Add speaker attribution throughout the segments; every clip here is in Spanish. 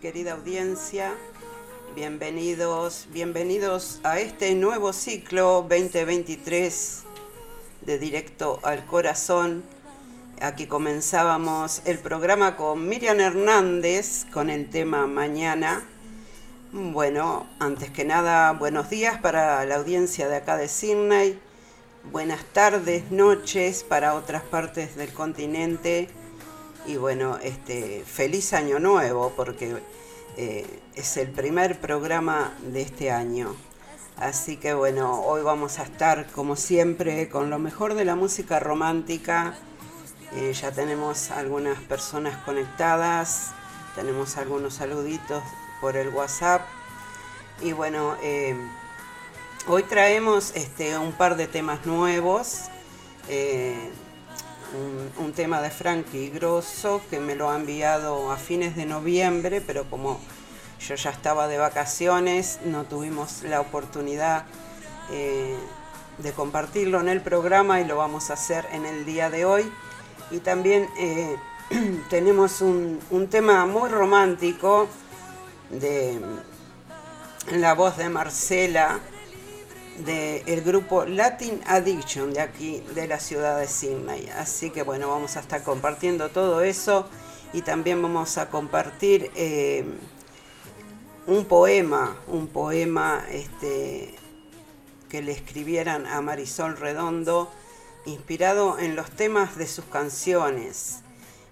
Speaker 1: Querida audiencia. Bienvenidos, bienvenidos a este nuevo ciclo 2023 de Directo al Corazón. Aquí comenzábamos el programa con Miriam Hernández con el tema Mañana. Bueno, antes que nada, buenos días para la audiencia de acá de Sydney. Buenas tardes, noches para otras partes del continente y bueno, este, feliz año nuevo porque eh, es el primer programa de este año. Así que bueno, hoy vamos a estar como siempre con lo mejor de la música romántica. Eh, ya tenemos algunas personas conectadas, tenemos algunos saluditos por el WhatsApp. Y bueno, eh, hoy traemos este, un par de temas nuevos un, tema de Frankie Grosso que me lo ha enviado a fines de noviembre, pero como yo ya estaba de vacaciones, no tuvimos la oportunidad eh, de compartirlo en el programa y lo vamos a hacer en el día de hoy. Y también eh, tenemos un, un, tema muy romántico de la voz de Marcela del grupo Latin Addiction de aquí, de la ciudad de Sydney. Así que bueno, vamos a estar compartiendo todo eso y también vamos a compartir eh, un poema, un poema este, que le escribieran a Marisol Redondo, inspirado en los temas de sus canciones.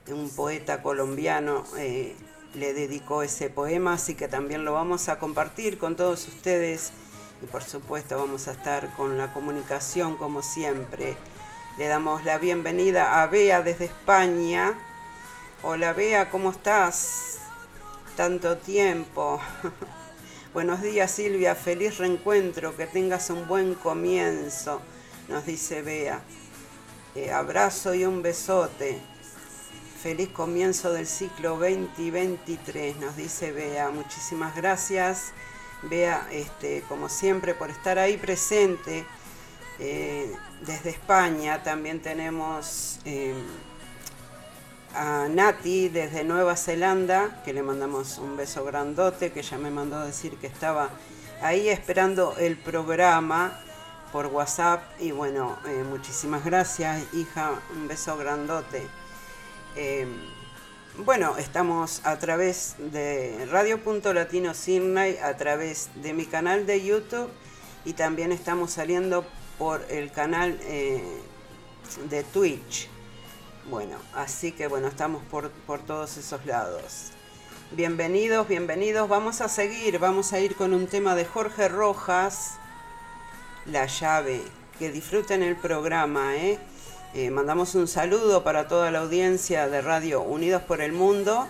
Speaker 1: Un poeta colombiano eh, le dedicó ese poema, así que también lo vamos a compartir con todos ustedes y por supuesto vamos a estar con la comunicación como siempre. Le damos la bienvenida a Bea desde España. Hola Bea, ¿cómo estás? Tanto tiempo. Buenos días Silvia, feliz reencuentro, que tengas un buen comienzo, nos dice Bea. Eh, abrazo y un besote. Feliz comienzo del ciclo 2023, nos dice Bea. Muchísimas gracias. Vea, este, como siempre, por estar ahí presente. Eh, desde España también tenemos eh, a Nati desde Nueva Zelanda, que le mandamos un beso grandote, que ya me mandó decir que estaba ahí esperando el programa por WhatsApp. Y bueno, eh, muchísimas gracias, hija, un beso grandote. Bueno, estamos a través de Radio.Latino Sydney, a través de mi canal de YouTube y también estamos saliendo por el canal eh, de Twitch. Bueno, así que bueno, estamos por, por todos esos lados. Bienvenidos, bienvenidos. Vamos a seguir, vamos a ir con un tema de Jorge Rojas, La llave. Que disfruten el programa, ¿eh? Eh, mandamos un saludo para toda la audiencia de Radio Unidos por el Mundo,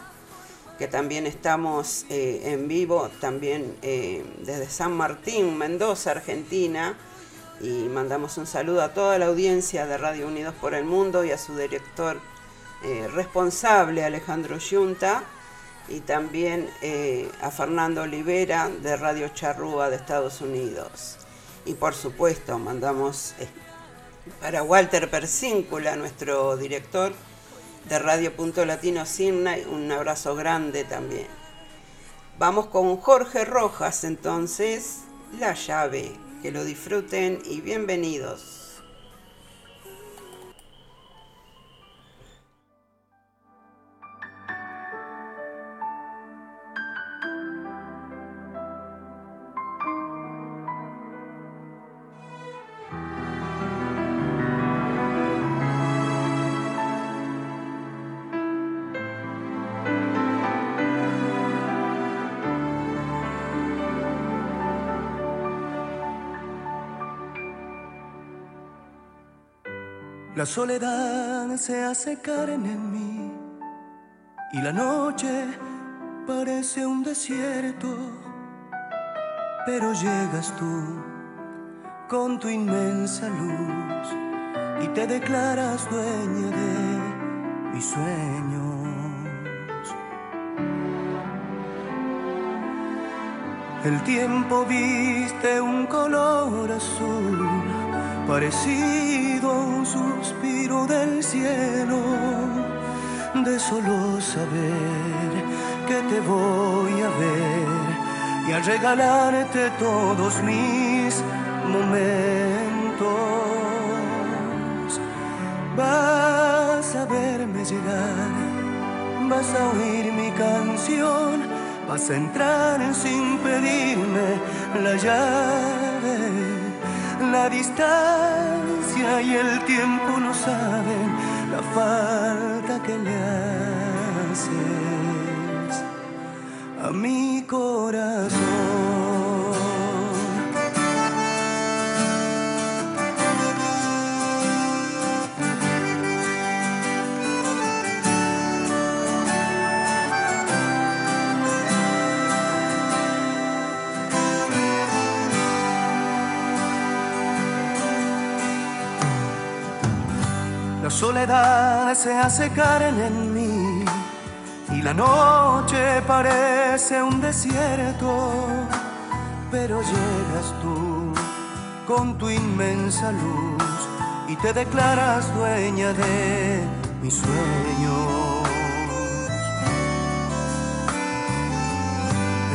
Speaker 1: que también estamos eh, en vivo, también eh, desde San Martín, Mendoza, Argentina. Y mandamos un saludo a toda la audiencia de Radio Unidos por el Mundo y a su director responsable, Alejandro Yunta, y también a Fernando Olivera de Radio Charrúa de Estados Unidos. Y por supuesto, mandamos para Walter Persíncula, nuestro director de Radio Punto Latino Sydney, un abrazo grande también. Vamos con Jorge Rojas entonces, La llave, que lo disfruten y bienvenidos.
Speaker 2: La soledad se hace carne en mí y la noche parece un desierto, pero llegas tú con tu inmensa luz y te declaras dueña de mis sueños. El tiempo viste un color azul parecido a un suspiro del cielo, de solo saber que te voy a ver y a regalarte todos mis momentos. Vas a verme llegar, vas a oír mi canción, vas a entrar sin pedirme la llave. La distancia y el tiempo no saben la falta que le haces a mi corazón. Se hace carne en mí y la noche parece un desierto, pero llegas tú con tu inmensa luz y te declaras dueña de mis sueños.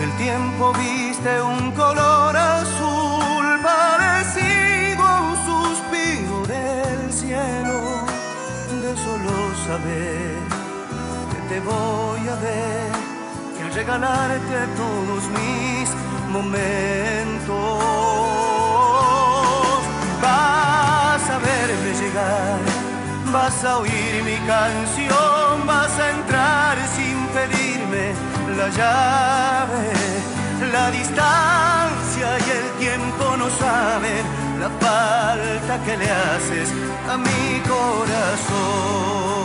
Speaker 2: El tiempo viste un color azul saber que te voy a ver y al regalarte todos mis momentos vas a verme llegar vas a oír mi canción vas a entrar sin pedirme la llave la distancia y el tiempo no saben la falta que le haces a mi corazón.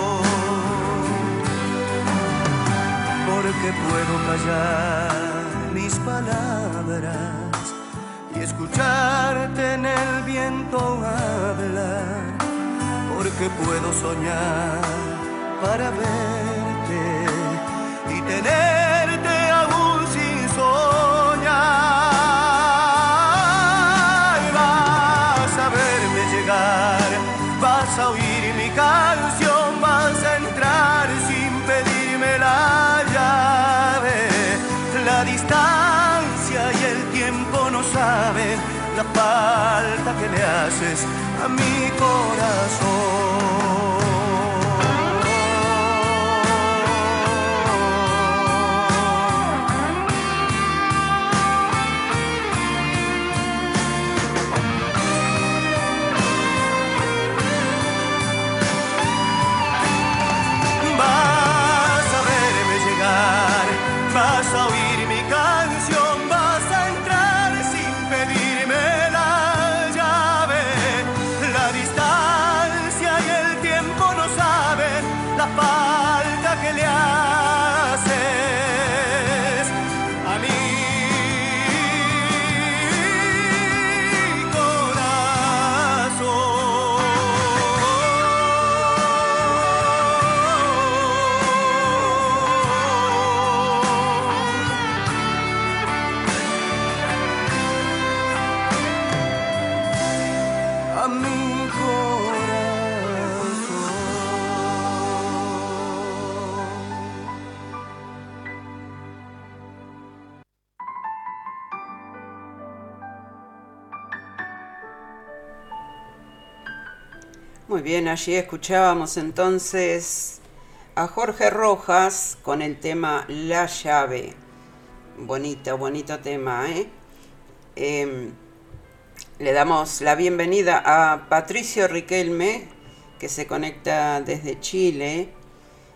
Speaker 2: Porque puedo callar mis palabras y escucharte en el viento hablar. Porque puedo soñar para verte y tenerte haces a mi corazón.
Speaker 1: Muy bien, allí escuchábamos entonces a Jorge Rojas con el tema La llave. Bonito, bonito tema, ¿eh? Em, le damos la bienvenida a Patricio Riquelme, que se conecta desde Chile,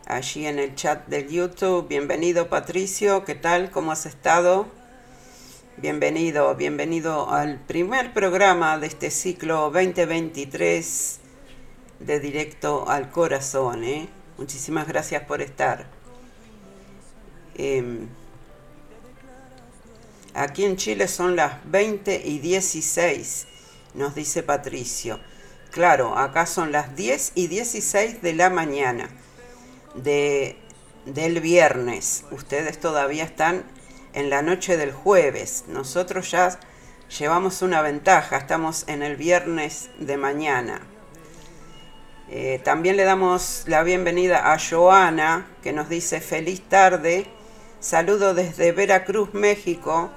Speaker 1: allí en el chat del YouTube. Bienvenido Patricio, ¿qué tal? ¿Cómo has estado? Bienvenido, bienvenido al primer programa de este ciclo 2023 de Directo al Corazón. ¿eh? Muchísimas gracias por estar. Em, aquí en Chile son las 20 y 16, nos dice Patricio. Claro, acá son las 10 y 16 de la mañana de, del viernes. Ustedes todavía están en la noche del jueves. Nosotros ya llevamos una ventaja, estamos en el viernes de mañana. Eh, también le damos la bienvenida a Joana, que nos dice feliz tarde Saludo desde Veracruz, México.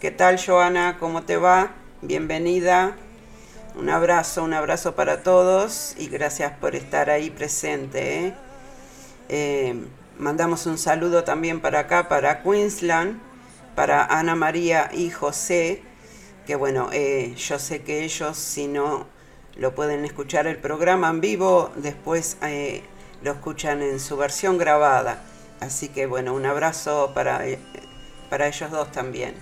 Speaker 1: ¿Qué tal, Joana? ¿Cómo te va? Bienvenida. Un abrazo, un abrazo para todos y gracias por estar ahí presente. ¿eh? Eh, mandamos un saludo también para acá, para Queensland, para Ana María y José, que bueno, yo sé que ellos si no lo pueden escuchar el programa en vivo, después lo escuchan en su versión grabada. Así que bueno, un abrazo para, eh, para ellos dos también.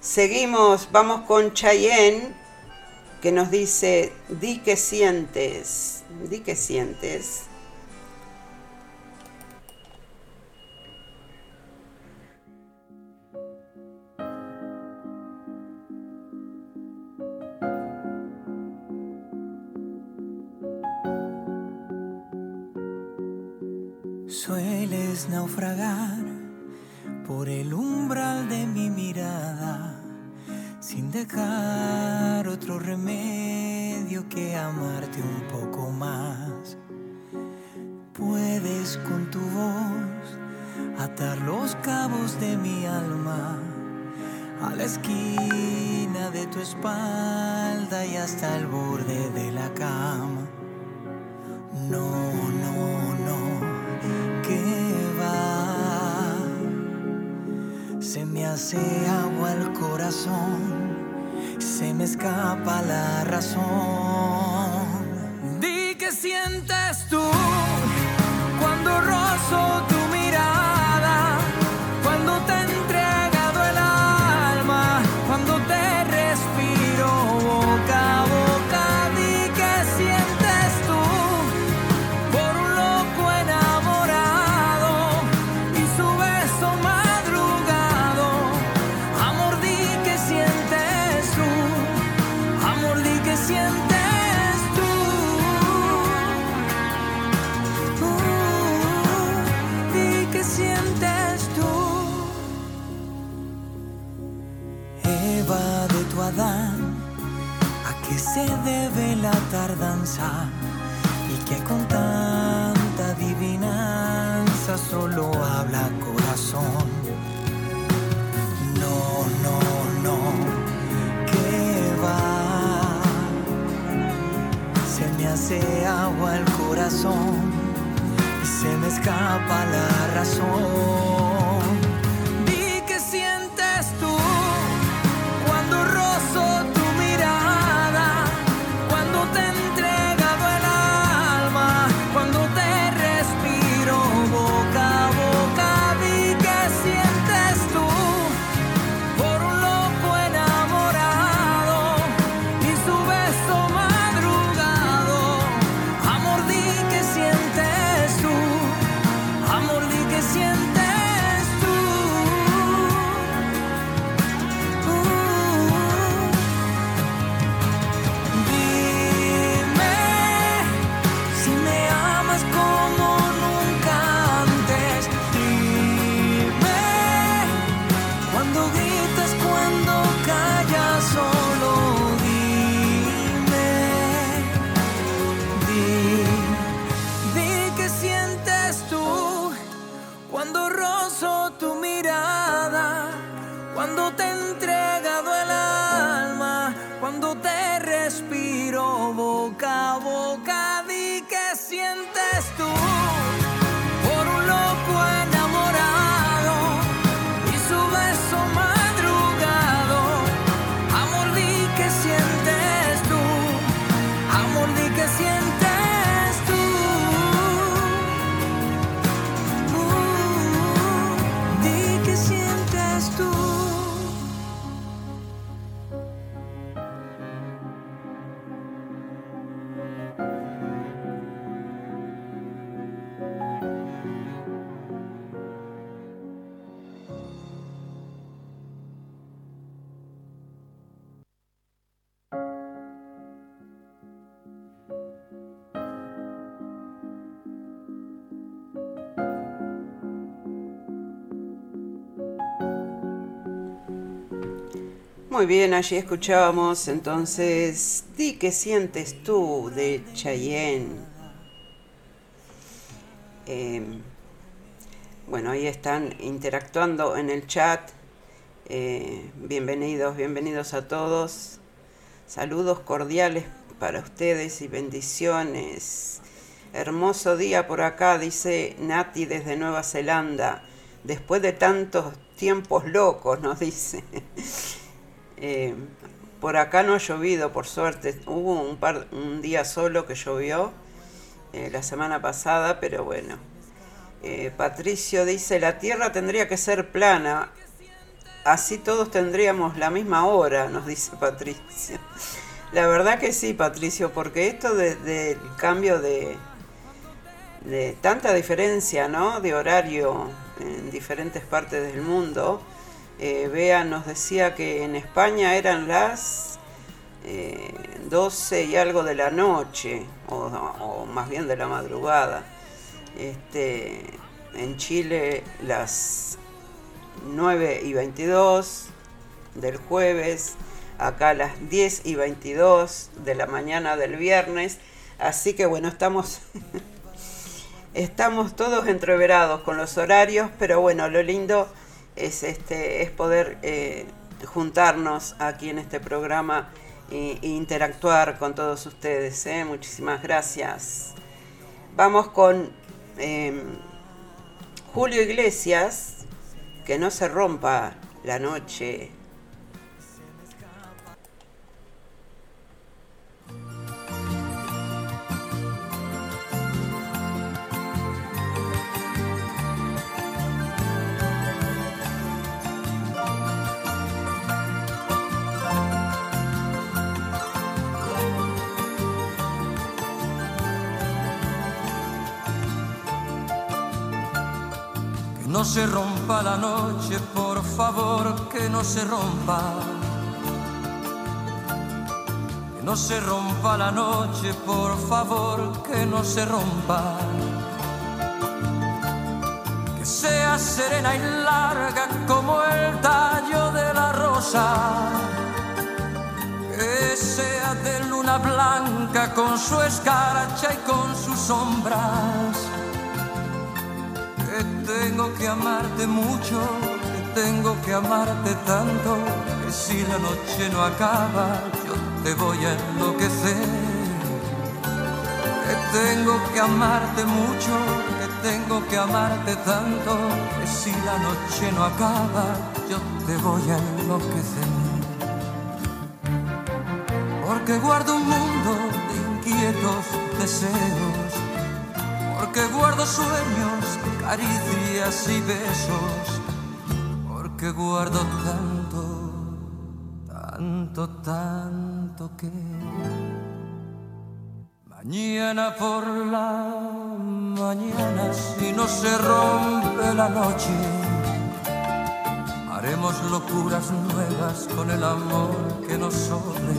Speaker 1: Seguimos, vamos con Chayenne, que nos dice, di que sientes, di que sientes.
Speaker 3: Sueles naufragar por el umbral de mi mirada, sin dejar otro remedio que amarte un poco más. Puedes con tu voz atar los cabos de mi alma a la esquina de tu espalda y hasta el borde de la cama. No, no, Se me hace agua el corazón, se me escapa la razón. Y que con tanta adivinanza solo habla corazón. No, no, no, que va. Se me hace agua el corazón y se me escapa la razón.
Speaker 1: Muy bien, allí escuchábamos entonces Di qué sientes tú de Cheyenne. Em, Bueno, ahí están interactuando en el chat. Eh, bienvenidos, bienvenidos a todos. Saludos cordiales para ustedes y bendiciones. Hermoso día por acá, dice Nati desde Nueva Zelanda. Después de tantos tiempos locos, nos dice. Eh, por acá no ha llovido, por suerte. Hubo un, par, un día solo que llovió eh, la semana pasada, pero bueno. Eh, Patricio dice, la Tierra tendría que ser plana. Así todos tendríamos la misma hora, nos dice Patricio. La verdad que sí, Patricio, porque esto del cambio de, de tanta diferencia, ¿no? De horario en diferentes partes del mundo. Eh, Bea nos decía que en España eran las 12 y algo de la noche, o, más bien de la madrugada. Este, en Chile las 9 y 22 del jueves acá las 10 y 22 de la mañana del viernes. Así que bueno, estamos, estamos todos entreverados con los horarios, pero bueno, lo lindo es, este, es poder eh, juntarnos aquí en este programa e, interactuar con todos ustedes. ¿eh? Muchísimas gracias. Vamos con em, Julio Iglesias, que no se rompa la noche.
Speaker 4: Se rompa la noche, por favor, que no se rompa. Que no se rompa la noche, por favor, que no se rompa. Que sea serena y larga como el tallo de la rosa. Que sea de luna blanca con su escarcha y con sus sombras tengo que amarte mucho, que tengo que amarte tanto, que si la noche no acaba, yo te voy a enloquecer. Que tengo que amarte mucho, que tengo que amarte tanto, que si la noche no acaba, yo te voy a enloquecer. Porque guardo un mundo de inquietos deseos, porque guardo sueños caricias y besos, porque guardo tanto, tanto, tanto que mañana por la mañana, si no se rompe la noche, haremos locuras nuevas con el amor que nos sobre.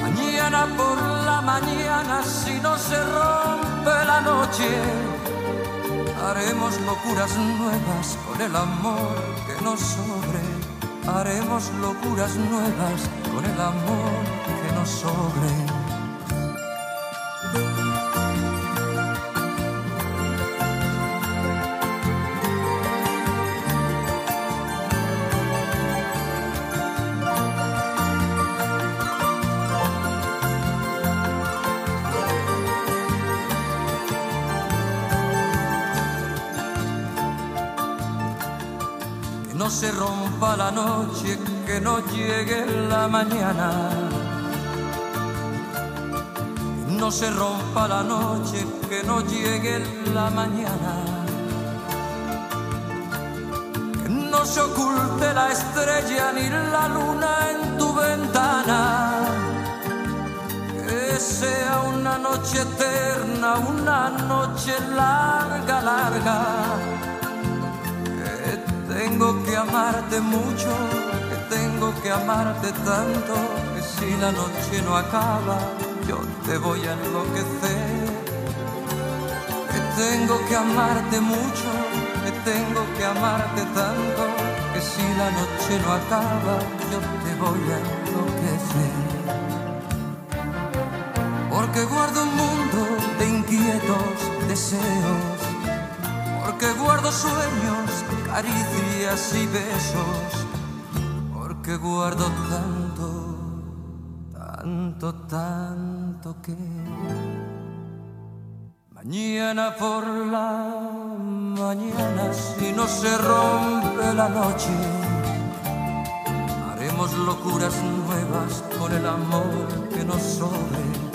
Speaker 4: Mañana por la mañana, si no se rompe la noche, Haremos locuras nuevas con el amor que nos sobre. Haremos locuras nuevas con el amor que nos sobre. La noche, que no llegue la mañana. No se rompa la noche, que no llegue la mañana. Que no se oculte la estrella ni la luna en tu ventana. Que sea una noche eterna, una noche larga, larga tengo que amarte mucho, que tengo que amarte tanto, que si la noche no acaba, yo te voy a enloquecer. Que tengo que amarte mucho, que tengo que amarte tanto, que si la noche no acaba, yo te voy a enloquecer. Porque guardo un mundo de inquietos deseos guardo sueños, caricias y besos, porque guardo tanto, tanto, tanto que mañana por la mañana, si no se rompe la noche, haremos locuras nuevas con el amor que nos sobre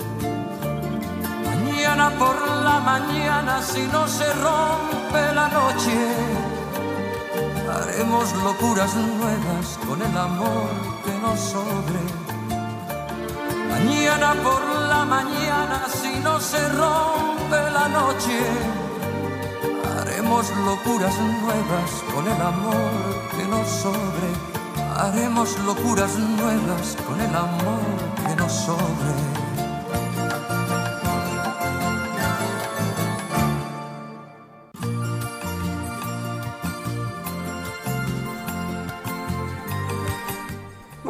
Speaker 4: mañana por la mañana, si no se rompe la noche, haremos locuras nuevas con el amor que nos sobre. Mañana por la mañana, si no se rompe la noche, haremos locuras nuevas con el amor que nos sobre. Haremos locuras nuevas con el amor que nos sobre.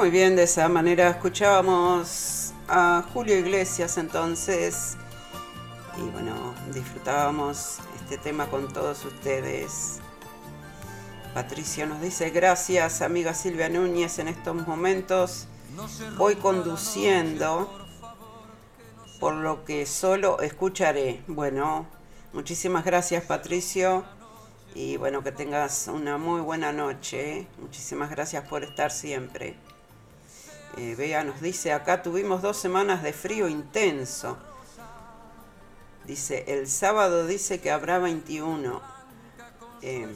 Speaker 1: Muy bien, de esa manera escuchábamos a Julio Iglesias entonces y bueno, disfrutábamos este tema con todos ustedes. Patricio nos dice, gracias amiga Silvia Núñez, en estos momentos voy conduciendo, por lo que solo escucharé. Bueno, muchísimas gracias Patricio y bueno, que tengas una muy buena noche. Muchísimas gracias por estar siempre. Eh, nos dice, acá tuvimos dos semanas de frío intenso. Dice, el sábado dice que habrá 21. Em,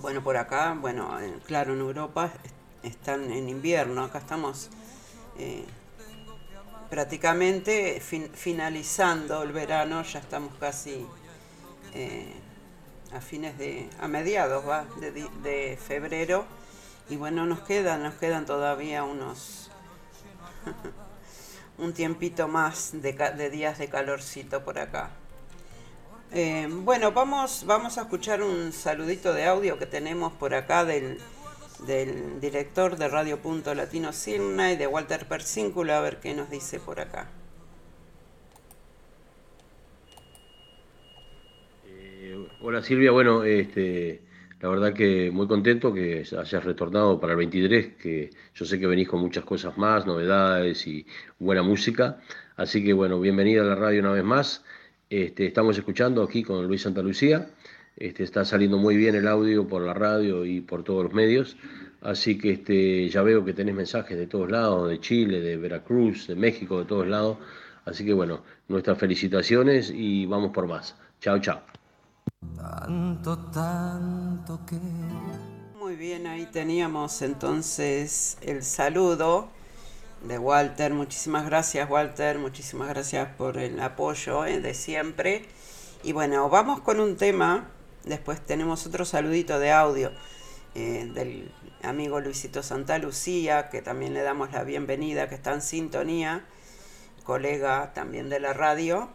Speaker 1: bueno, por acá, bueno, eh, claro, en Europa están en invierno, acá estamos eh, prácticamente finalizando el verano, ya estamos casi a fines de, a mediados de febrero y bueno, nos quedan, nos quedan todavía unos un tiempito más de, días de calorcito por acá. Eh, bueno, vamos, vamos a escuchar un saludito de audio que tenemos por acá del, del director de Radio Punto Latino y de Walter Persíncula, a ver qué nos dice por acá.
Speaker 5: Eh, hola Silvia, bueno, este, la verdad que muy contento que hayas retornado para el 23, que yo sé que venís con muchas cosas más, novedades y buena música. Así que bueno, bienvenida a la radio una vez más. Este, estamos escuchando aquí con Luis Santa Lucía. Este, está saliendo muy bien el audio por la radio y por todos los medios. Así que este, ya veo que tenés mensajes de todos lados, de Chile, de Veracruz, de México, de todos lados. Así que bueno, nuestras felicitaciones y vamos por más. Chao, chao.
Speaker 4: Tanto, tanto que...
Speaker 1: Muy bien, ahí teníamos entonces el saludo de Walter. Muchísimas gracias Walter, muchísimas gracias por el apoyo eh, de siempre. Y bueno, vamos con un tema. Después tenemos otro saludito de audio eh, del amigo Luisito Santa Lucía, que también le damos la bienvenida, que está en sintonía, colega también de la radio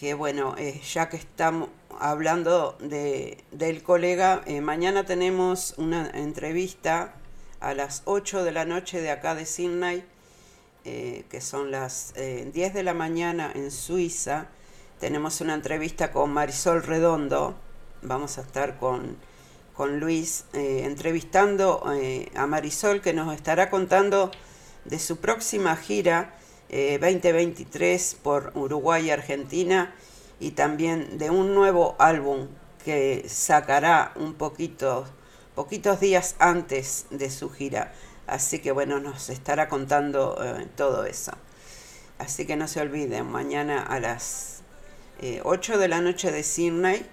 Speaker 1: que bueno, eh, ya que estamos hablando de, del colega, eh, mañana tenemos una entrevista a las 8 de la noche de acá de Sydney, eh, que son las 10 de la mañana en Suiza. Tenemos una entrevista con Marisol Redondo, vamos a estar con, con Luis entrevistando a Marisol que nos estará contando de su próxima gira 2023 eh, por Uruguay y Argentina y también de un nuevo álbum que sacará un poquito, poquitos días antes de su gira. Así que bueno, nos estará contando eh, todo eso. Así que no se olviden, mañana a las 8 eh, de la noche de Sydney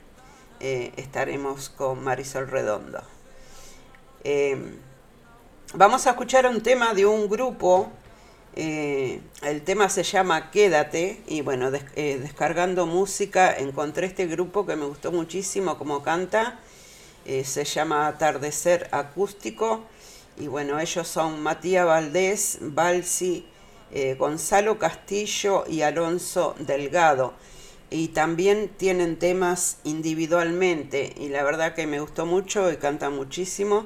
Speaker 1: estaremos con Marisol Redondo. vamos a escuchar un tema de un grupo eh, el tema se llama Quédate y bueno, eh, descargando música encontré este grupo que me gustó muchísimo como canta. Eh, se llama Atardecer Acústico y bueno, ellos son Matías Valdés, Balsi, Gonzalo Castillo y Alonso Delgado. Y también tienen temas individualmente y la verdad que me gustó mucho y cantan muchísimo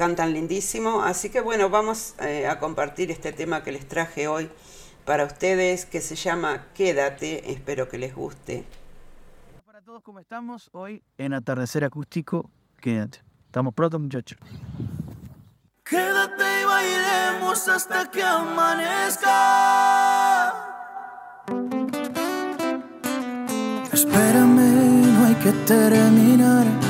Speaker 1: cantan lindísimo. Así que bueno, vamos eh, a compartir este tema que les traje hoy para ustedes que se llama Quédate. Espero que les guste.
Speaker 3: todos, ¿cómo estamos? Hoy en Atardecer Acústico, quédate. Estamos pronto, muchachos.
Speaker 6: Quédate y bailemos hasta que amanezca. Espérame, no hay que terminar.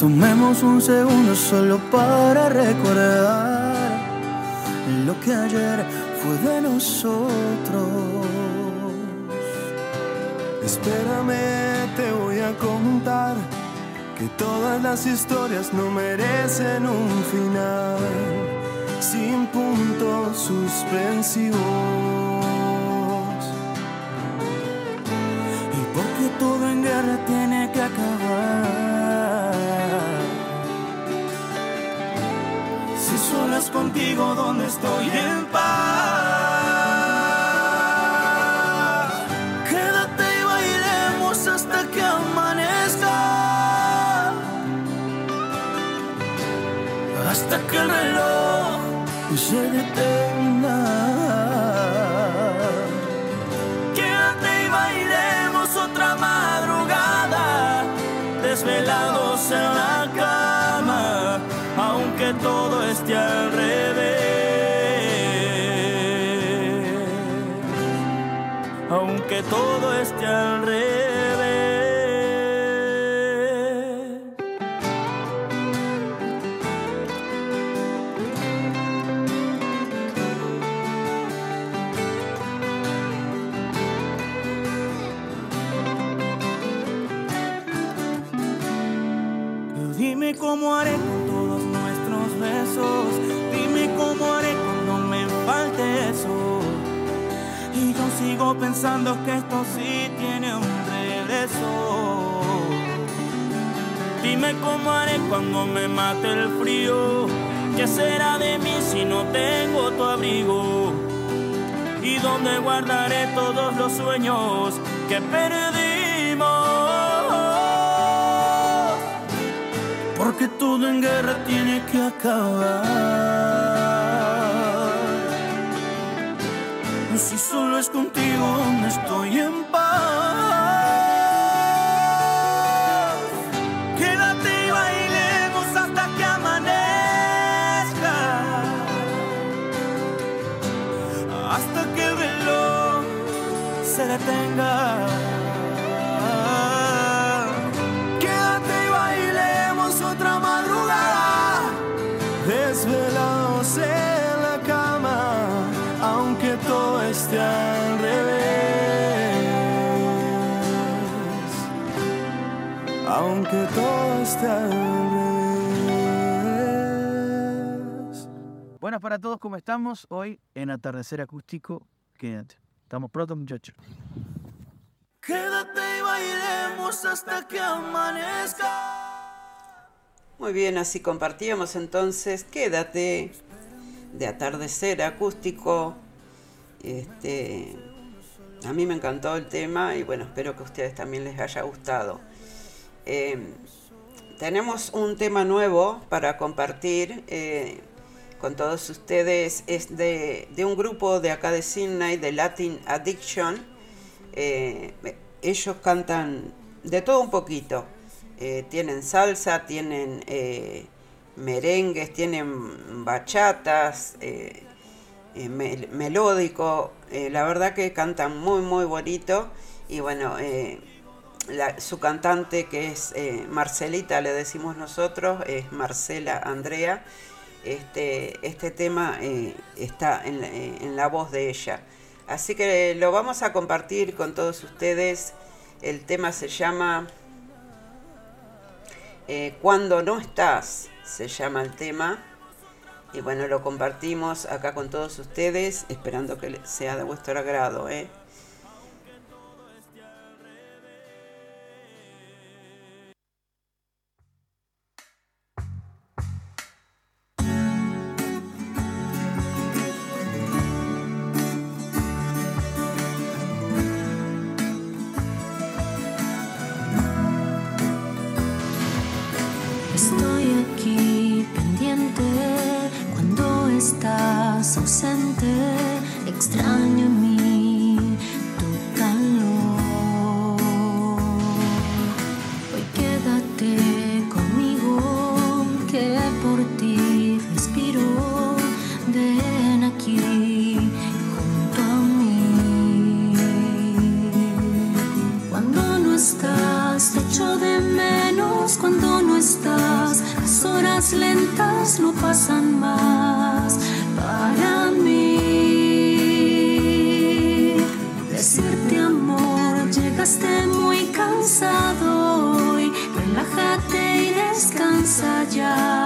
Speaker 6: Tomemos un segundo solo para recordar lo que ayer fue de nosotros. Espérame, te voy a contar que todas las historias no merecen un final sin puntos suspensivos. Y porque todo en guerra tiene que acabar. Si solas contigo, donde estoy en paz. Quédate y bailemos hasta que amanezca. Hasta que el reloj se pensando que esto sí tiene un regreso. Dime cómo haré cuando me mate el frío. ¿Qué será de mí si no tengo tu abrigo? ¿Y dónde guardaré todos los sueños que perdimos? Porque todo en guerra tiene que acabar. Contigo estoy en paz. Quédate y bailemos hasta que amanezca. Hasta que el reloj se detenga. Al revés.
Speaker 3: Buenas para todos, ¿cómo estamos? Hoy en Atardecer Acústico, quédate. Estamos pronto, muchachos.
Speaker 6: Quédate y bailemos hasta que amanezca.
Speaker 1: Muy bien, así compartíamos entonces Quédate de atardecer acústico. Este, a mí me encantó el tema y bueno, espero que a ustedes también les haya gustado. Eh, tenemos un tema nuevo para compartir eh, con todos ustedes. Es de, un grupo de acá de Sydney, de Latin Addiction. Eh, ellos cantan de todo un poquito. Eh, tienen salsa, tienen merengues, tienen bachatas, mel- melódico. La verdad que cantan muy, muy bonito. Y bueno, su cantante que es eh, Marcelita, le decimos nosotros, es Marcela Andrea. Este, este tema eh, está en la, eh, en la voz de ella. Así que lo vamos a compartir con todos ustedes. El tema se llama Cuando no estás, se llama el tema. Y bueno, lo compartimos acá con todos ustedes, esperando que sea de vuestro agrado. ¿eh?
Speaker 7: estás ausente, extraño en mí tu calor. Hoy quédate conmigo, que por ti respiro. Ven aquí junto a mí. Cuando no estás, te echo de menos. Cuando no estás, las horas lentas no pasan más para mí. Decirte amor, llegaste muy cansado hoy, relájate y descansa ya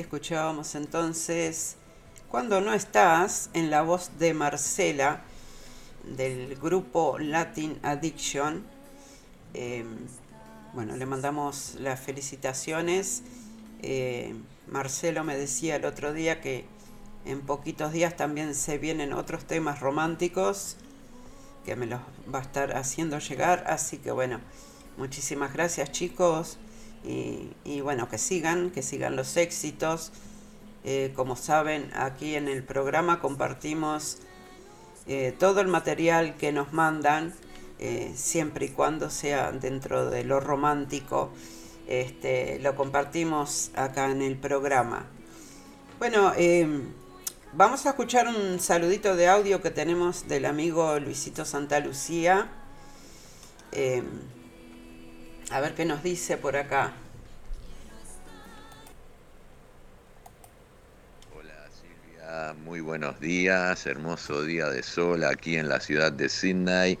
Speaker 1: Escuchábamos entonces Cuando no estás en la voz de Marcela del grupo Latin Addiction. Eh, bueno, le mandamos las felicitaciones. Eh, Marcelo me decía el otro día que en poquitos días también se vienen otros temas románticos que me los va a estar haciendo llegar. Así que bueno, muchísimas gracias chicos. Y, bueno, que sigan, que sigan los éxitos. Eh, como saben, aquí en el programa compartimos eh, todo el material que nos mandan, eh, siempre y cuando sea dentro de lo romántico. Este, lo compartimos acá en el programa. Bueno, eh, vamos a escuchar un saludito de audio que tenemos del amigo Luisito Santa Lucía. A ver qué nos dice por acá.
Speaker 8: Hola Silvia, muy buenos días, hermoso día de sol aquí en la ciudad de Sydney.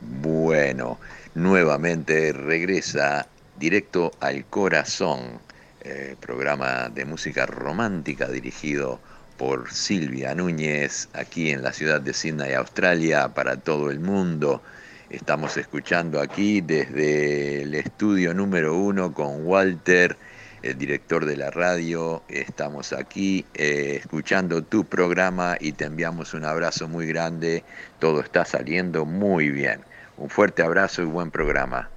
Speaker 8: Bueno, nuevamente regresa directo al corazón, eh, programa de música romántica dirigido por Silvia Núñez aquí en la ciudad de Sydney, Australia, para todo el mundo. Estamos escuchando aquí desde el estudio número uno con Walter, el director de la radio. Estamos aquí eh, escuchando tu programa y te enviamos un abrazo muy grande. Todo está saliendo muy bien. Un fuerte abrazo y buen programa.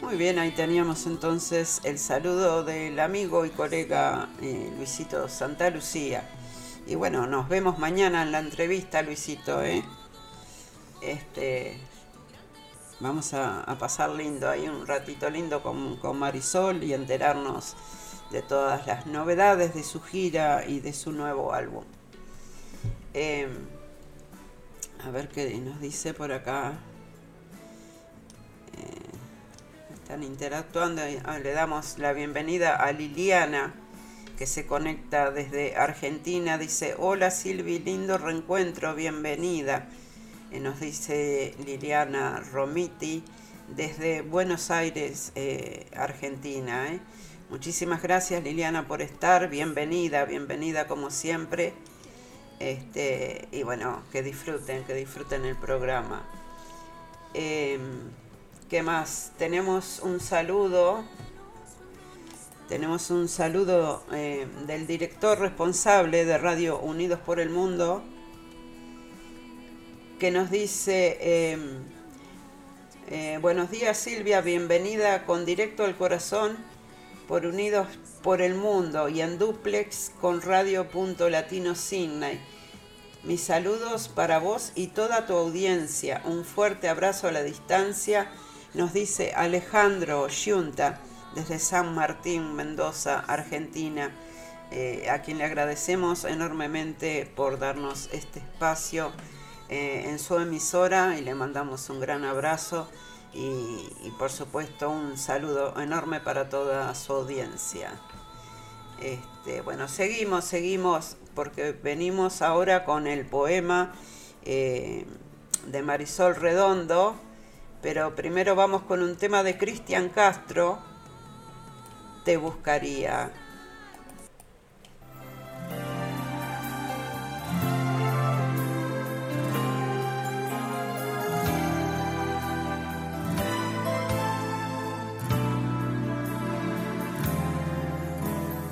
Speaker 1: Muy bien, ahí teníamos entonces el saludo del amigo y colega eh, Luisito Santa Lucía. Y bueno, nos vemos mañana en la entrevista, Luisito, ¿eh? Este, vamos a, pasar lindo, ahí un ratito lindo con, con Marisol y enterarnos de todas las novedades de su gira y de su nuevo álbum. Eh, a ver qué nos dice por acá. Eh, están interactuando. Ah, Le damos la bienvenida a Liliana, que se conecta desde Argentina. Dice, hola Silvi, lindo reencuentro, bienvenida. Eh, nos dice Liliana Romiti desde Buenos Aires, eh, Argentina. ¿eh? Muchísimas gracias Liliana por estar, bienvenida, bienvenida como siempre. Este, y bueno, que disfruten, que disfruten el programa. Em, ¿Qué más? Tenemos un saludo. Tenemos un saludo eh, del director responsable de Radio Unidos por el Mundo que nos dice, eh, eh, buenos días Silvia, bienvenida con Directo al Corazón por Unidos por el Mundo y en duplex con Radio Punto Latino Sydney. Mis saludos para vos y toda tu audiencia. Un fuerte abrazo a la distancia, nos dice Alejandro Giunta desde San Martín, Mendoza, Argentina, eh, a quien le agradecemos enormemente por darnos este espacio eh, en su emisora y le mandamos un gran abrazo y, por supuesto un saludo enorme para toda su audiencia. Este, bueno, seguimos, seguimos, porque venimos ahora con el poema eh, de Marisol Redondo, pero primero vamos con un tema de Cristian Castro, Te buscaría.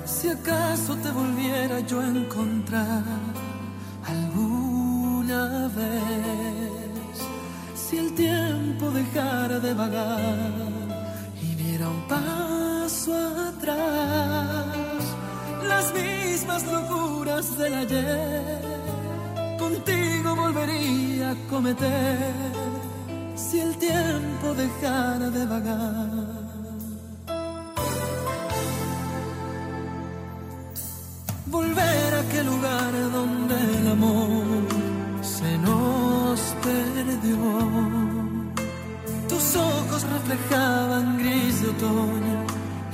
Speaker 3: Si acaso te volviera yo a encontrar alguna vez, si el tiempo dejara de vagar y diera un paso atrás, las mismas locuras del ayer, contigo volvería a cometer, si el tiempo dejara de vagar. volver a aquel lugar donde el amor se nos perdió. Ojos reflejaban gris de otoño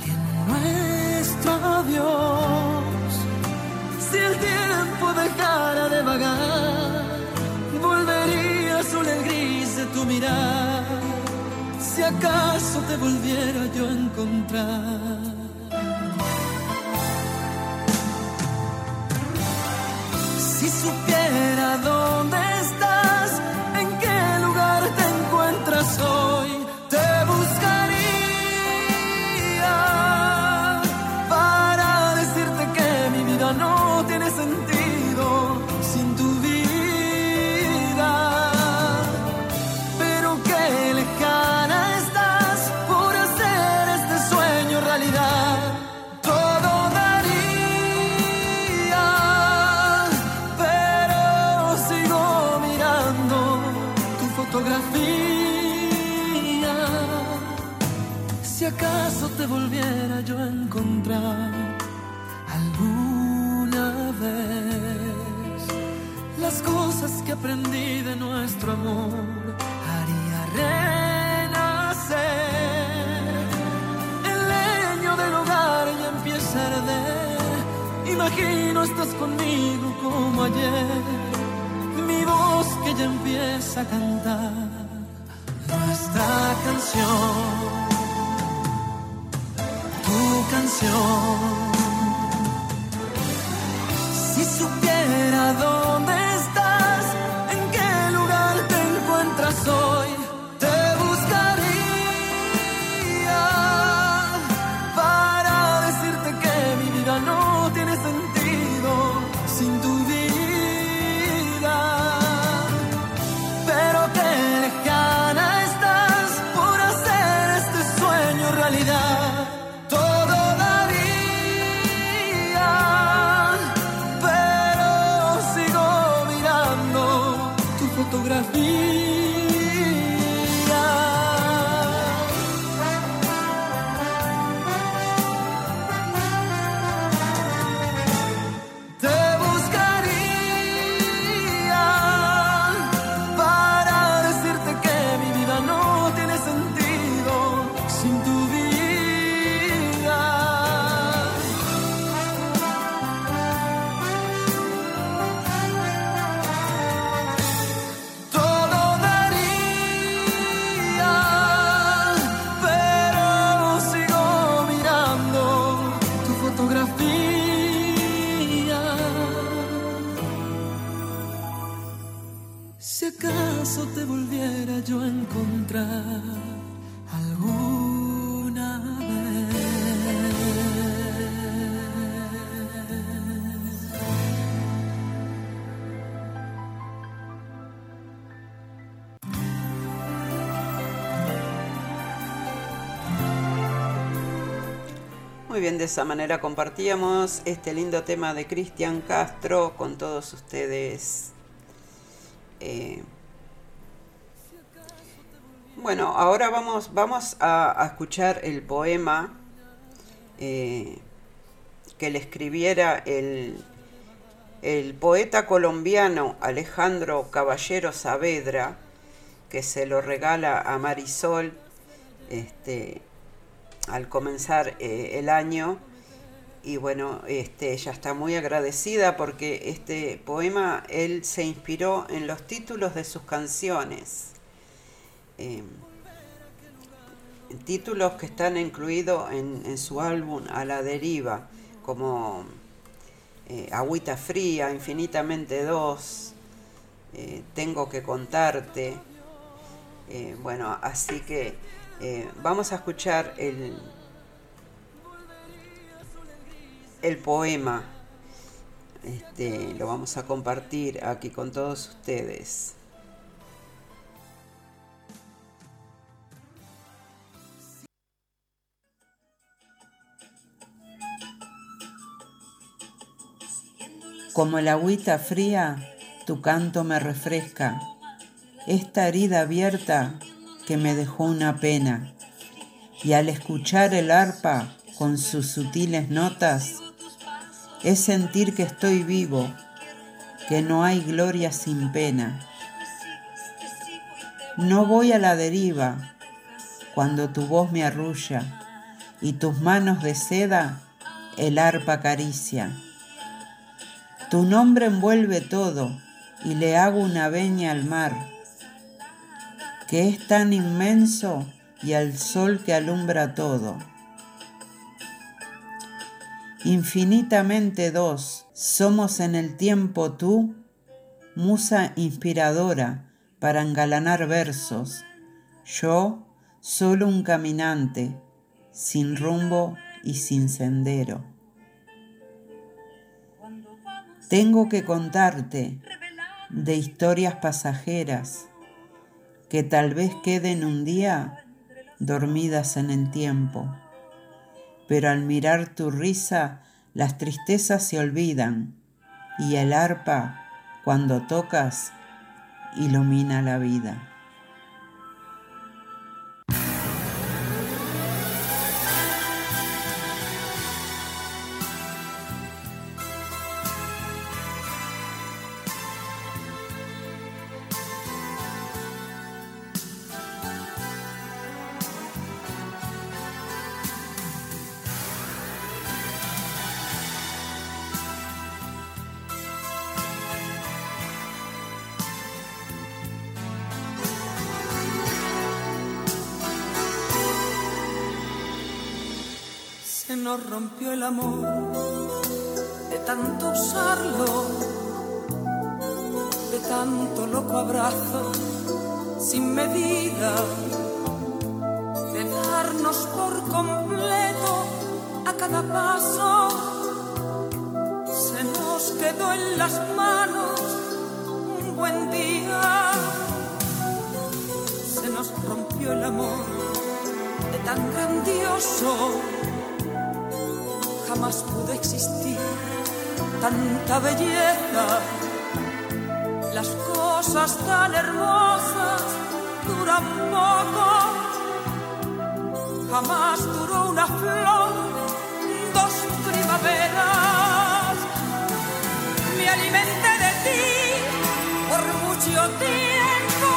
Speaker 3: y en nuestro adiós, si el tiempo dejara de vagar, volvería azul el gris de tu mirar. Si acaso te volviera yo a encontrar. Si supiera aprendí de nuestro amor haría renacer el leño del hogar ya empieza a arder. Imagino estás conmigo como ayer, mi voz que ya empieza a cantar nuestra canción, tu canción.
Speaker 1: Bien, de esa manera compartíamos este lindo tema de Cristian Castro con todos ustedes. Eh, bueno, ahora vamos, vamos a, escuchar el poema eh, que le escribiera el, el poeta colombiano Alejandro Caballero Saavedra, que se lo regala a Marisol este, al comenzar eh, el año. Y bueno, este, ella está muy agradecida porque este poema él se inspiró en los títulos de sus canciones. Eh, títulos que están incluidos en, su álbum A la deriva, como eh, Agüita Fría, Infinitamente Dos, eh, Tengo que contarte. Eh, bueno, así que eh, vamos a escuchar el, el poema. Este, lo vamos a compartir aquí con todos ustedes. Como el agüita fría, tu canto me refresca. Esta herida abierta que me dejó una pena. Y al escuchar el arpa con sus sutiles notas, es sentir que estoy vivo, que no hay gloria sin pena. No voy a la deriva cuando tu voz me arrulla y tus manos de seda el arpa acaricia. Tu nombre envuelve todo y le hago una veña al mar, que es tan inmenso y al sol que alumbra todo. Infinitamente dos, somos en el tiempo tú, musa inspiradora para engalanar versos, yo solo un caminante, sin rumbo y sin sendero. Tengo que contarte de historias pasajeras que tal vez queden un día dormidas en el tiempo, pero al mirar tu risa las tristezas se olvidan y el arpa, cuando tocas, ilumina la vida.
Speaker 9: Loco abrazo sin medida, de darnos por completo a cada paso. Se nos quedó en las manos un buen día, se nos rompió el amor de tan grandioso jamás pudo existir tanta belleza. Cosas tan hermosas duran poco. Jamás duró una flor, dos primaveras. Me alimenté de ti por mucho tiempo.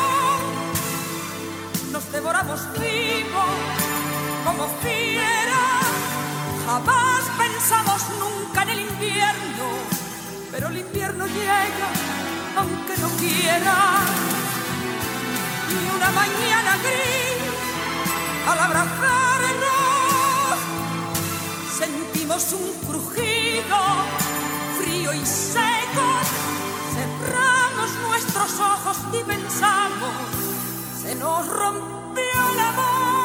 Speaker 9: Nos devoramos vivos como fieras. Jamás pensamos nunca en el invierno, pero el invierno llega aunque no quiera. Y una mañana gris, al abrazarnos, sentimos un crujido frío y seco. Cerramos nuestros ojos y pensamos, se nos rompió el amor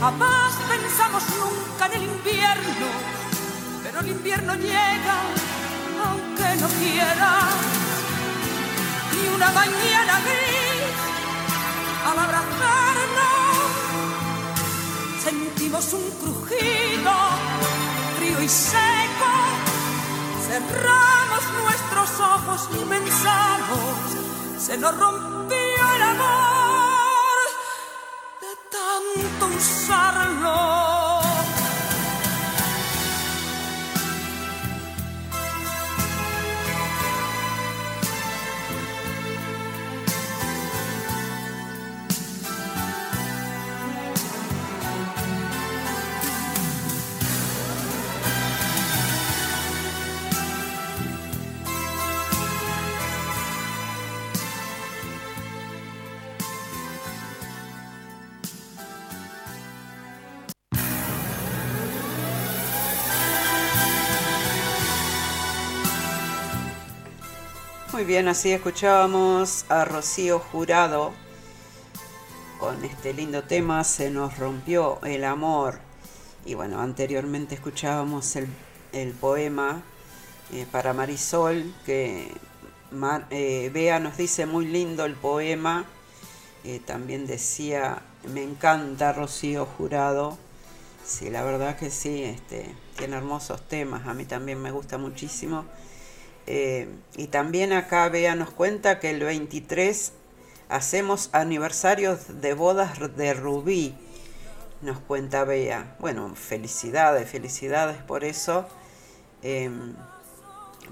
Speaker 9: Jamás pensamos nunca en el invierno, pero el invierno llega aunque no quiera. Y una mañana gris, al abrazarnos, sentimos un crujido frío y seco. Cerramos nuestros ojos y pensamos, se nos rompió el amor tanto usarlo.
Speaker 1: Bien, así escuchábamos a Rocío Jurado con este lindo tema Se nos rompió el amor. Y bueno, anteriormente escuchábamos el, el poema eh, para Marisol, que eh, Bea nos dice muy lindo el poema. Eh, también decía, me encanta Rocío Jurado. Sí, la verdad que sí, este, tiene hermosos temas, a mí también me gusta muchísimo. Eh, y también acá Bea nos cuenta que el 23 hacemos aniversarios de bodas de Rubí, nos cuenta Bea. Bueno, felicidades, felicidades por eso. Eh,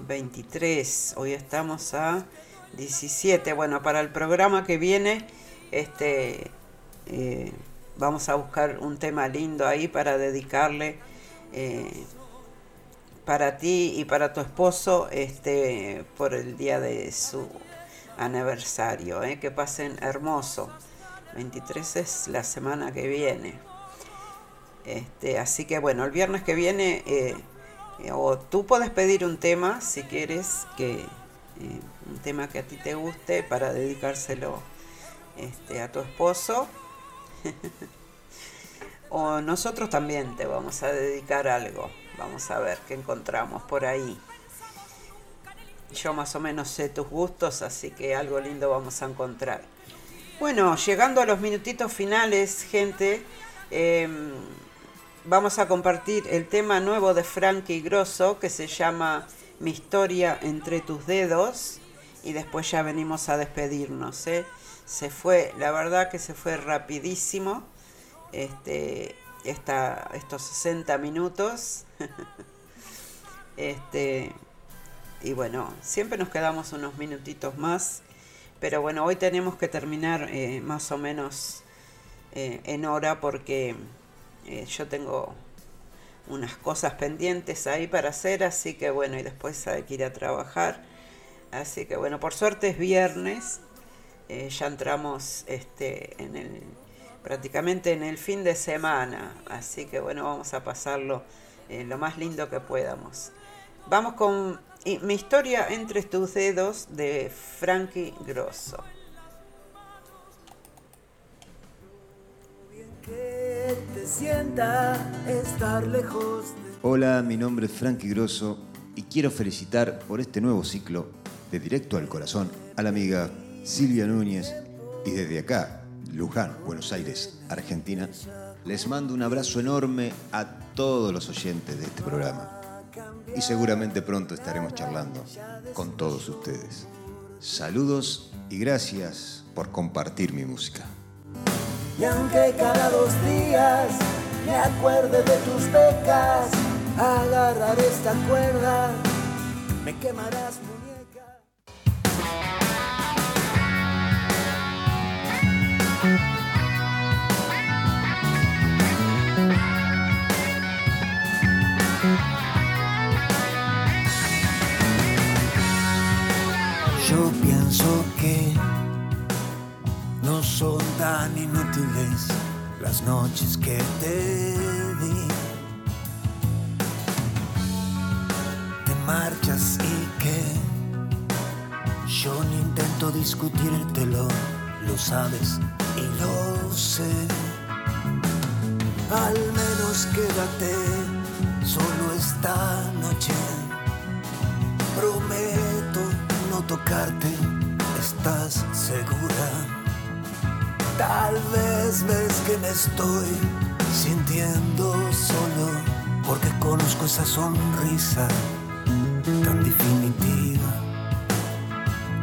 Speaker 1: 23, hoy estamos a 17. Bueno, para el programa que viene, este, eh, vamos a buscar un tema lindo ahí para dedicarle. eh, para ti y para tu esposo este por el día de su aniversario ¿eh? que pasen hermoso 23 es la semana que viene este así que bueno el viernes que viene eh, o tú puedes pedir un tema si quieres que eh, un tema que a ti te guste para dedicárselo este a tu esposo o nosotros también te vamos a dedicar algo. Vamos a ver qué encontramos por ahí. Yo más o menos sé tus gustos, así que algo lindo vamos a encontrar. Bueno, llegando a los minutitos finales, gente, eh, vamos a compartir el tema nuevo de Frankie Grosso que se llama mi historia entre tus dedos y después ya venimos a despedirnos. ¿eh? Se fue, la verdad que se fue rapidísimo este, estos 60 minutos. este, y bueno, siempre nos quedamos unos minutitos más, pero bueno, hoy tenemos que terminar eh, más o menos eh, en hora porque eh, yo tengo unas cosas pendientes ahí para hacer, así que bueno, y después hay que ir a trabajar. Así que bueno, por suerte es viernes, ya entramos este, en el, prácticamente en el fin de semana, así que bueno, vamos a pasarlo eh, lo más lindo que podamos. Vamos con mi historia entre tus dedos de Frankie Grosso.
Speaker 10: Que te sienta estar lejos de
Speaker 11: Hola, mi nombre es Frankie Grosso y quiero felicitar por este nuevo ciclo de Directo al Corazón a la amiga Silvia Núñez y desde acá, Luján, Buenos Aires, Argentina, les mando un abrazo enorme a todos los oyentes de este programa y seguramente pronto estaremos charlando con todos ustedes. Saludos y gracias por compartir mi música.
Speaker 10: Y aunque cada dos días me acuerde de tus pecas, agarrar esta cuerda, me quemarás
Speaker 12: las noches que te di. Te marchas y que yo no intento discutírtelo, lo sabes y lo sé. Al menos quédate solo esta noche. Prometo no tocarte, ¿estás segura? Tal vez ves que me estoy sintiendo solo, porque conozco esa sonrisa tan definitiva.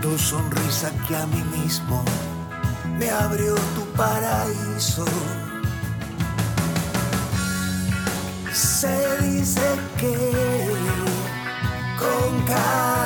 Speaker 12: Tu sonrisa que a mí mismo me abrió tu paraíso. Se dice que con cada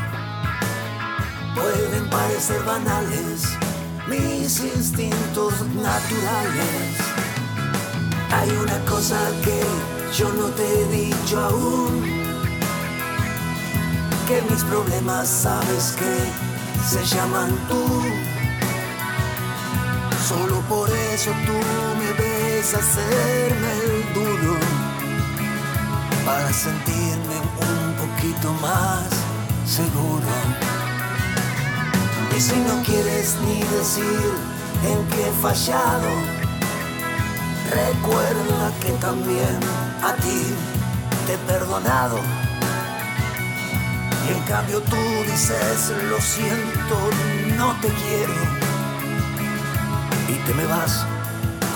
Speaker 12: Pueden parecer banales mis instintos naturales. Hay una cosa que yo no te he dicho aún que mis problemas sabes que se llaman tú. Solo por eso tú me ves hacerme el duro para sentirme un poquito más seguro. Si no quieres ni decir en qué he fallado, recuerda que también a ti te he perdonado. Y en cambio tú dices, lo siento, no te quiero. Y te me vas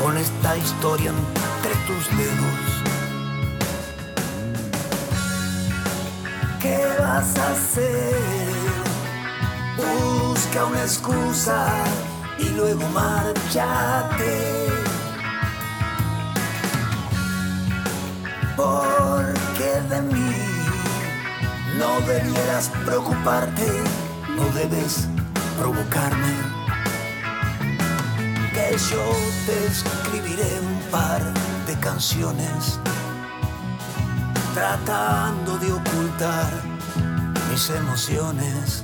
Speaker 12: con esta historia entre tus dedos. ¿Qué vas a hacer? Busca una excusa y luego márchate. Porque de mí no debieras preocuparte, no debes provocarme. Que yo te escribiré un par de canciones tratando de ocultar mis emociones,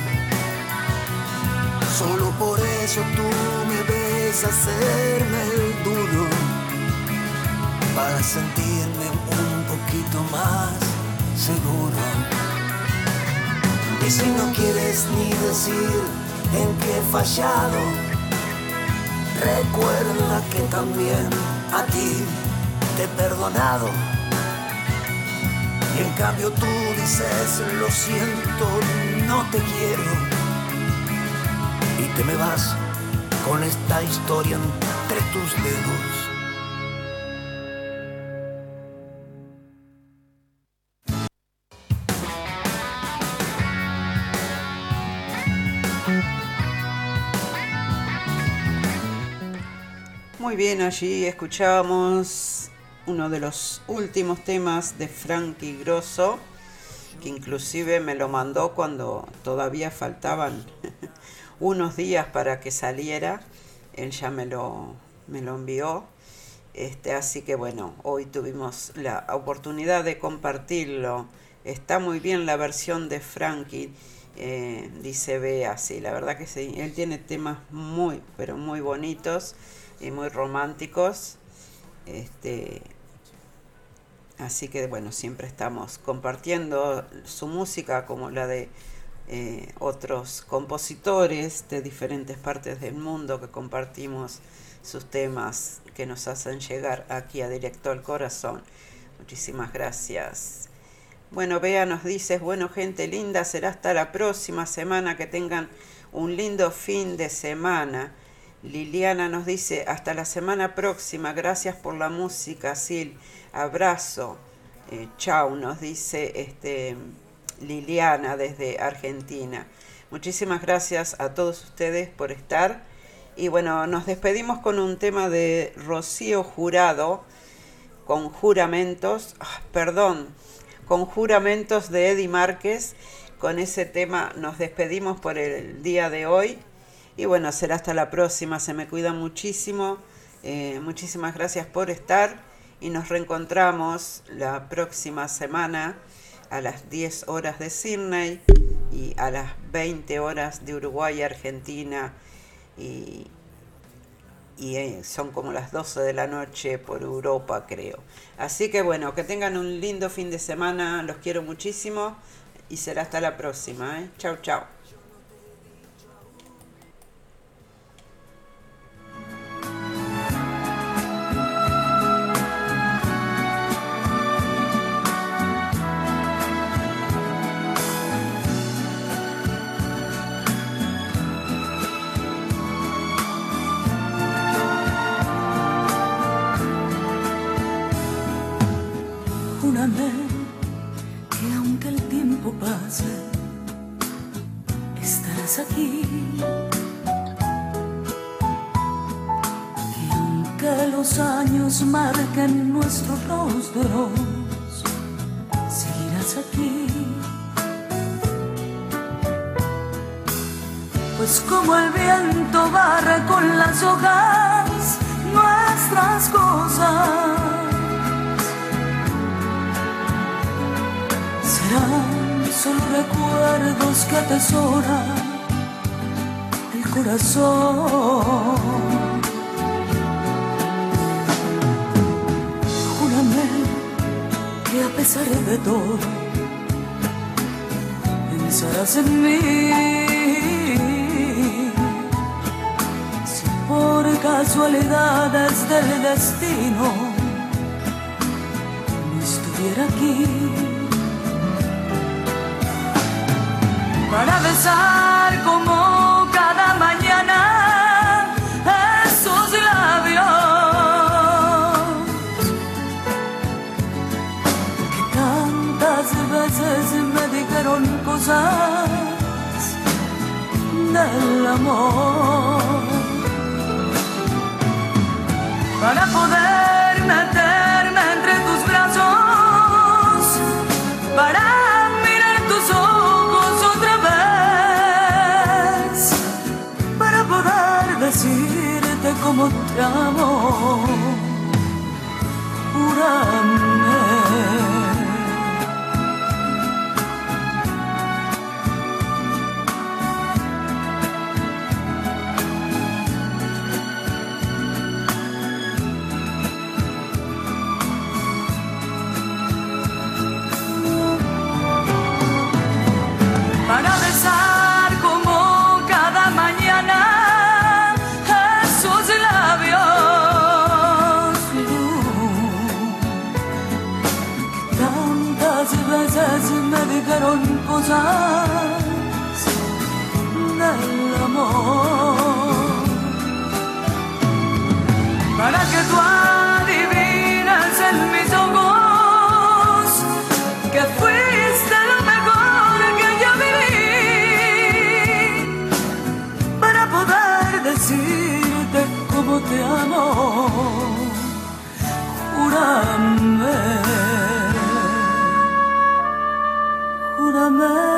Speaker 12: Solo por eso tú me ves hacerme el duro. Para sentirme un poquito más seguro. Y si no quieres ni decir en qué he fallado, recuerda que también a ti te he perdonado. Y en cambio tú dices, lo siento, no te quiero. Me vas con esta historia entre tus dedos.
Speaker 1: Muy bien, allí escuchábamos uno de los últimos temas de Frankie Grosso, que inclusive me lo mandó cuando todavía faltaban unos días para que saliera. Él ya me lo, me lo envió. Este, así que bueno, hoy tuvimos la oportunidad de compartirlo. Está muy bien la versión de Frankie, eh, dice Bea, sí, la verdad que sí. Él tiene temas muy, pero muy bonitos y muy románticos. Este, así que bueno, siempre estamos compartiendo su música como la de eh, otros compositores de diferentes partes del mundo que compartimos sus temas que nos hacen llegar aquí a Directo al Corazón. Muchísimas gracias. Bueno, Bea nos dice, bueno gente linda, será hasta la próxima semana, que tengan un lindo fin de semana. Liliana nos dice, hasta la semana próxima, gracias por la música, Sil, abrazo, eh, chau, nos dice este, Liliana desde Argentina. Muchísimas gracias a todos ustedes por estar. Y bueno, nos despedimos con un tema de Rocío Jurado, con juramentos, ah, perdón, con juramentos de Eddie Márquez. Con ese tema nos despedimos por el día de hoy. Y bueno, será hasta la próxima. Se me cuida muchísimo. Eh, muchísimas gracias por estar. Y nos reencontramos la próxima semana a las 10 horas de Sydney y a las 20 horas de Uruguay, Argentina. Y, y eh, son como las 12 de la noche por Europa, creo. Así que bueno, que tengan un lindo fin de semana. Los quiero muchísimo. Y será hasta la próxima. ¿eh? Chau, chau.
Speaker 3: Aquí. Que aunque los años marquen nuestros rostros, seguirás aquí. Pues como el viento barre con las hojas nuestras cosas. serán solo recuerdos que atesora el corazón. Júrame que a pesar de todo, pensarás en mí. Si por casualidades del destino no estuviera aquí. para besar como del amor.
Speaker 7: para poder meterme entre tus brazos, para mirar tus ojos otra vez, para poder decirte cómo te amo. Júrame. Del amor para que tú adivines en mis ojos que fuiste lo mejor que yo viví para poder decirte cómo te amo. Júrame, júrame.